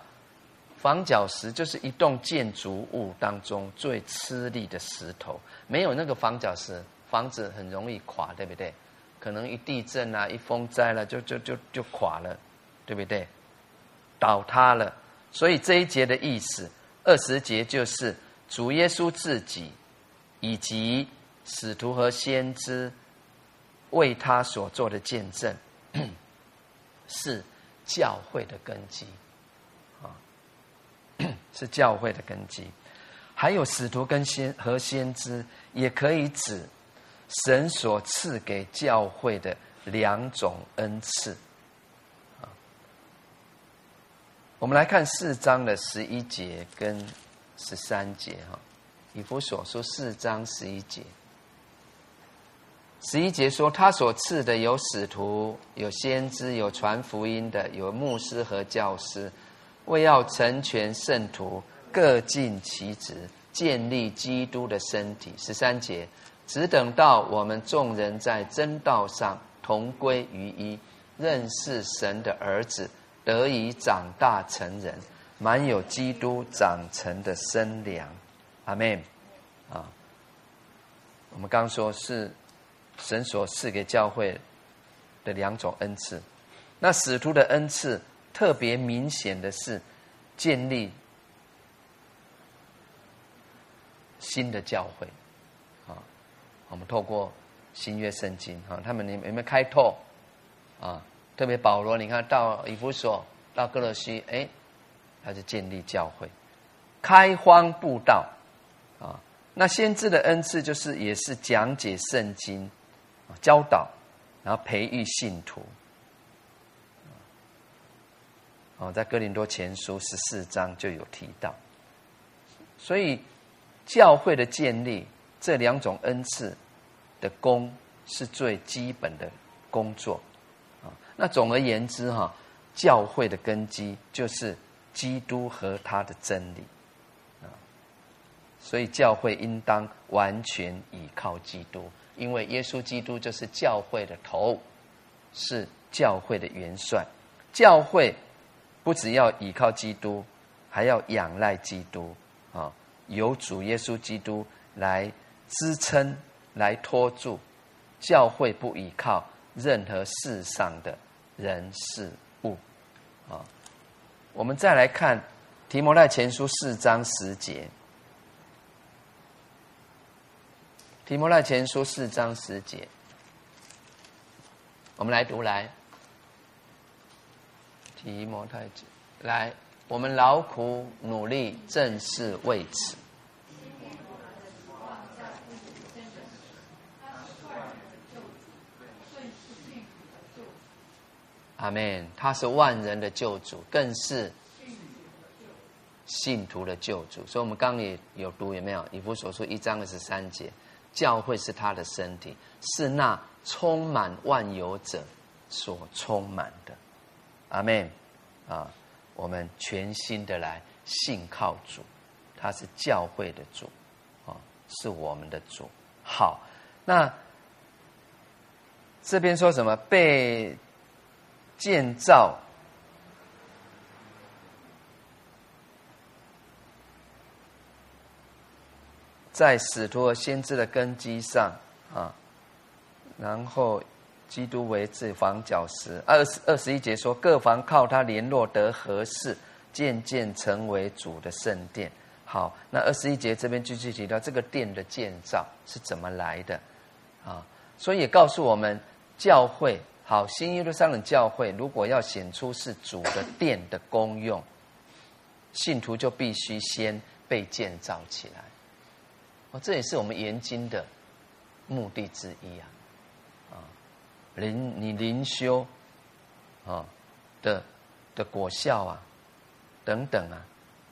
房角石就是一栋建筑物当中最吃力的石头，没有那个房角石，房子很容易垮，对不对？可能一地震啊，一风灾了，就就就就垮了，对不对？倒塌了。所以这一节的意思，二十节就是主耶稣自己以及使徒和先知为他所做的见证，是教会的根基。啊 是教会的根基，还有使徒跟先和先知，也可以指神所赐给教会的两种恩赐。我们来看四章的十一节跟十三节哈，以弗所书四章十一节，十一节说他所赐的有使徒，有先知，有传福音的，有牧师和教师。为要成全圣徒，各尽其职，建立基督的身体。十三节，只等到我们众人在真道上同归于一，认识神的儿子，得以长大成人，满有基督长成的身量。阿门。啊，我们刚说是神所赐给教会的两种恩赐，那使徒的恩赐。特别明显的是，建立新的教会，啊，我们透过新约圣经啊，他们有没有开拓啊？特别保罗，你看到以弗所，到歌罗西，哎，他就建立教会，开荒布道啊。那先知的恩赐就是也是讲解圣经，教导，然后培育信徒。哦，在哥林多前书十四章就有提到，所以教会的建立这两种恩赐的功是最基本的工作啊。那总而言之哈，教会的根基就是基督和他的真理啊。所以教会应当完全倚靠基督，因为耶稣基督就是教会的头，是教会的元帅，教会。不只要依靠基督，还要仰赖基督啊！由主耶稣基督来支撑、来托住教会，不依靠任何世上的人事物啊！我们再来看提摩太前书四章十节，提摩太前书四章十节，我们来读来。提摩太子，来，我们劳苦努力，正是为此。阿门。他是万人的救主，更是信徒的救主。所以，我们刚刚也有读，有没有？以弗所书一章二十三节，教会是他的身体，是那充满万有者所充满的。阿门，啊，我们全心的来信靠主，他是教会的主，啊，是我们的主。好，那这边说什么？被建造在使徒和先知的根基上啊，然后。基督为这房角石，二十二十一节说，各房靠他联络得合适，渐渐成为主的圣殿。好，那二十一节这边继续提到这个殿的建造是怎么来的啊？所以也告诉我们，教会好，新耶路撒冷教会如果要显出是主的殿的功用，信徒就必须先被建造起来。哦，这也是我们研经的目的之一啊。啊灵你灵修啊的的果效啊等等啊，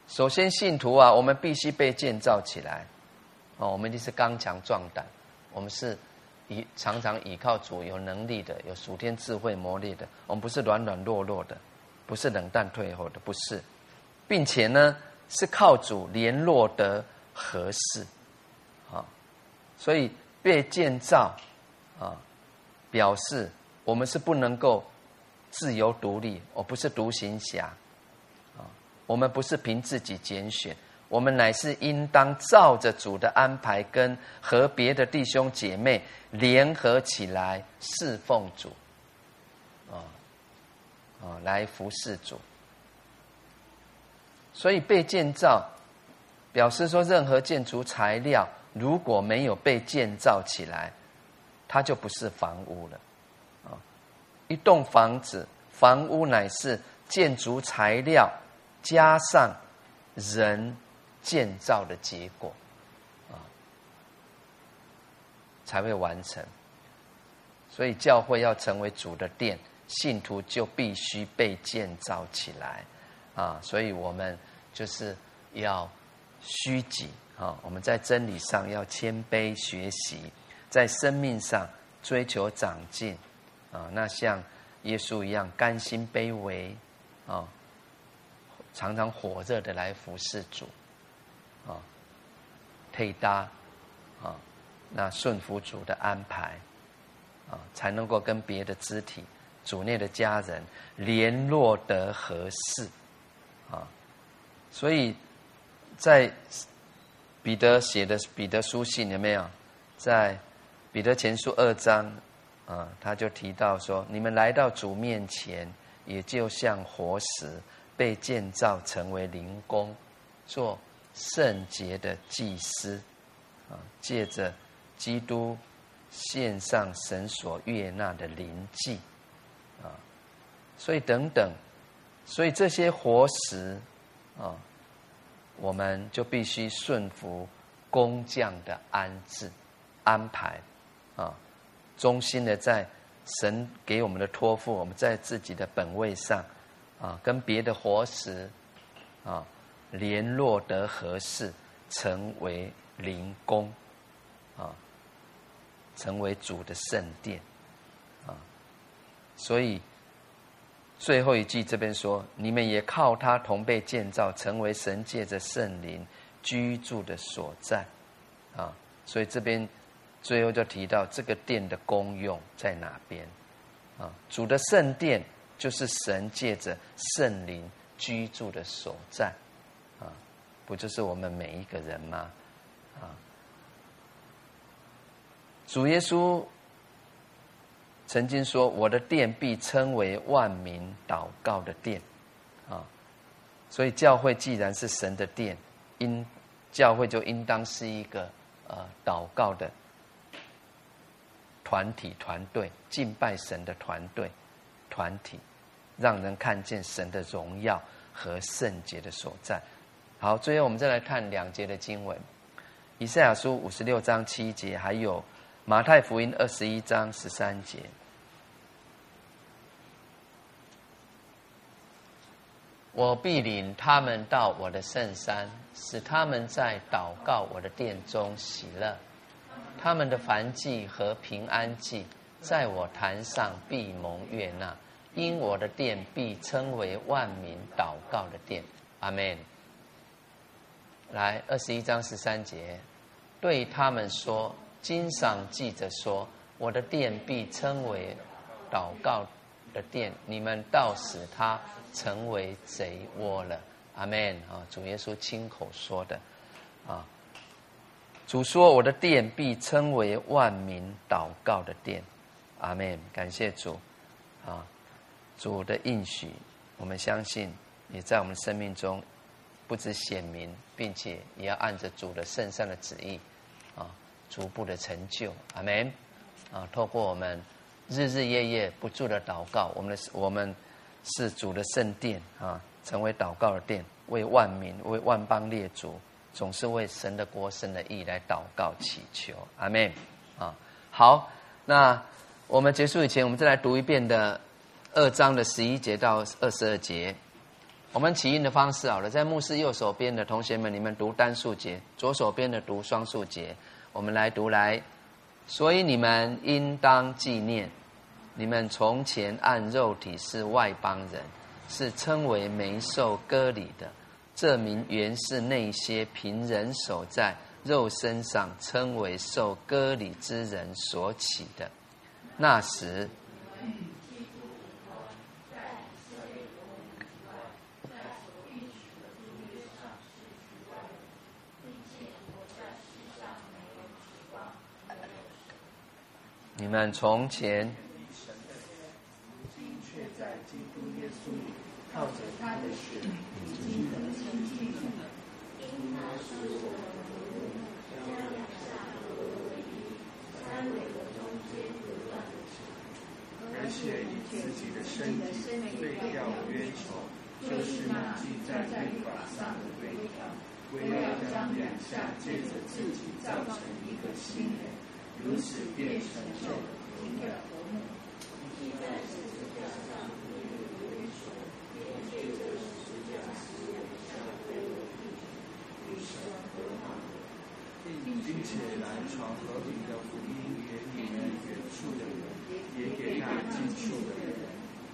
首先信徒啊，我们必须被建造起来哦，我们一定是刚强壮胆，我们是以常常倚靠主有能力的，有属天智慧磨练的，我们不是软软弱弱的，不是冷淡退后的，不是，并且呢是靠主联络得合适，所以被建造啊。表示我们是不能够自由独立，我不是独行侠啊！我们不是凭自己拣选，我们乃是应当照着主的安排，跟和别的弟兄姐妹联合起来侍奉主，啊啊，来服侍主。所以被建造，表示说任何建筑材料如果没有被建造起来，它就不是房屋了。啊，一栋房子，房屋乃是建筑材料。加上人建造的结果，啊，才会完成。所以教会要成为主的殿，信徒就必须被建造起来，啊，所以我们就是要虚己啊，我们在真理上要谦卑学习，在生命上追求长进，啊，那像耶稣一样甘心卑微，啊。常常火热的来服侍主，啊，配搭，啊，那顺服主的安排，啊，才能够跟别的肢体、主内的家人联络得合适，啊，所以在彼得写的彼得书信有没有？在彼得前书二章，啊，他就提到说：你们来到主面前，也就像活石。被建造成为灵宫，做圣洁的祭司，啊，借着基督献上神所悦纳的灵祭，啊，所以等等，所以这些活石，啊，我们就必须顺服工匠的安置安排，啊，忠心的在神给我们的托付，我们在自己的本位上。啊，跟别的活石啊联络得合适，成为灵工啊，成为主的圣殿啊。所以最后一句这边说：你们也靠他同被建造，成为神借着圣灵居住的所在啊。所以这边最后就提到这个殿的功用在哪边啊？主的圣殿。就是神借着圣灵居住的所在，啊，不就是我们每一个人吗？啊，主耶稣曾经说：“我的殿必称为万民祷告的殿。”啊，所以教会既然是神的殿，应教会就应当是一个呃祷告的团体、团队，敬拜神的团队。团体，让人看见神的荣耀和圣洁的所在。好，最后我们再来看两节的经文：以赛亚书五十六章七节，还有马太福音二十一章十三节。我必领他们到我的圣山，使他们在祷告我的殿中喜乐。他们的燔祭和平安祭，在我坛上必蒙悦纳。因我的殿必称为万民祷告的殿，阿门。来，二十一章十三节，对他们说：经上记着说，我的殿必称为祷告的殿，你们到使他成为贼窝了，阿门。啊，主耶稣亲口说的，啊，主说我的殿必称为万民祷告的殿，阿门。感谢主，啊。主的应许，我们相信也在我们生命中不止显明，并且也要按着主的圣善的旨意啊，逐步的成就。阿门。啊，透过我们日日夜夜不住的祷告，我们的我们是主的圣殿啊，成为祷告的殿，为万民、为万邦列祖，总是为神的国、神的意来祷告祈求。阿门。啊，好，那我们结束以前，我们再来读一遍的。二章的十一节到二十二节，我们起印的方式好了，在牧师右手边的同学们，你们读单数节；左手边的读双数节。我们来读来，所以你们应当纪念，你们从前按肉体是外邦人，是称为没受割礼的。这名原是那些凭人手在肉身上称为受割礼之人所起的。那时。你们从前如今却在基督耶稣里靠着他的血已经得清净了。因他是我们的路，将两下合为一，三位的中间不断的长，而且以自己的身体废掉冤仇，就是那记在律法上的规条，为要将两下借着自己造成一个新人。如此便成就了平的和睦。既在十字架上立了约束，便借着十字架使两下归为一体，与神和好，并且来传和平的福音给你们远处的人，也给那近处的人。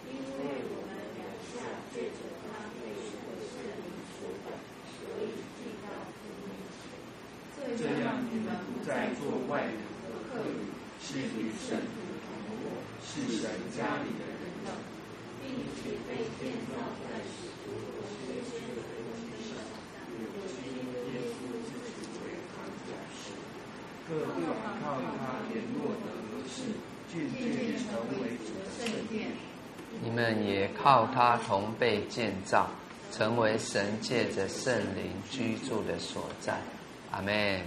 因为我们两下借着他被神的圣灵所感，所以进到父面前。这样你们不再做外人。是与圣徒同活，是神家里的人的，并且被建造在使徒和先知的根基上，有基督耶稣自己为扛架石，各各靠他联络的和事，渐渐成为主的圣殿。你们也靠他同被建造，成为神借着圣灵居住的所在。阿门。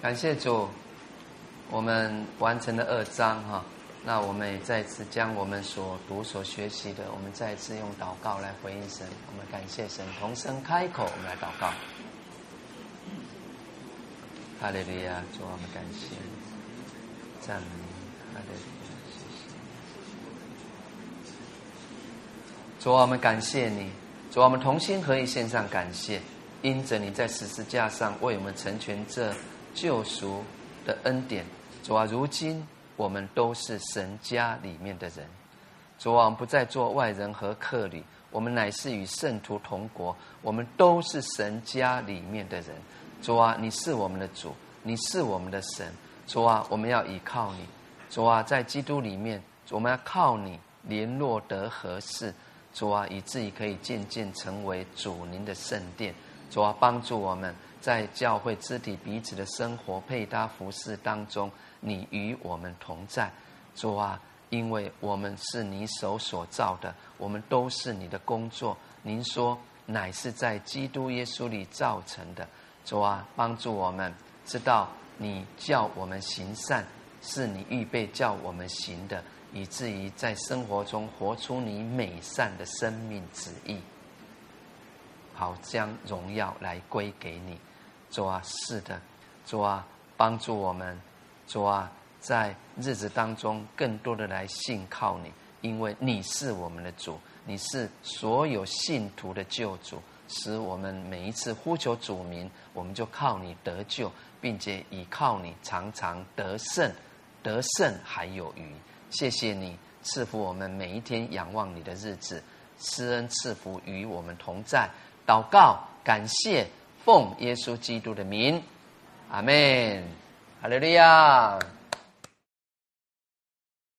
感谢主。我们完成了二章哈，那我们也再次将我们所读所学习的，我们再次用祷告来回应神。我们感谢神，同声开口，我们来祷告。哈利路亚，主我们感谢，赞美，哈利路亚，谢谢。主我们感谢你，主我们同心合意献上感谢，因着你在十字架上为我们成全这救赎的恩典。主啊，如今我们都是神家里面的人。主啊，不再做外人和客旅，我们乃是与圣徒同国。我们都是神家里面的人。主啊，你是我们的主，你是我们的神。主啊，我们要依靠你。主啊，在基督里面，我们要靠你联络得合适。主啊，以至于可以渐渐成为主您的圣殿。主啊，帮助我们在教会肢体彼此的生活配搭服饰当中。你与我们同在，主啊，因为我们是你手所造的，我们都是你的工作。您说，乃是在基督耶稣里造成的。主啊，帮助我们知道，你叫我们行善，是你预备叫我们行的，以至于在生活中活出你美善的生命旨意，好将荣耀来归给你。主啊，是的，主啊，帮助我们。主啊，在日子当中，更多的来信靠你，因为你是我们的主，你是所有信徒的救主，使我们每一次呼求主名，我们就靠你得救，并且倚靠你常常得胜，得胜还有余。谢谢你赐福我们每一天仰望你的日子，施恩赐福与我们同在。祷告，感谢，奉耶稣基督的名，阿门。哈利路亚。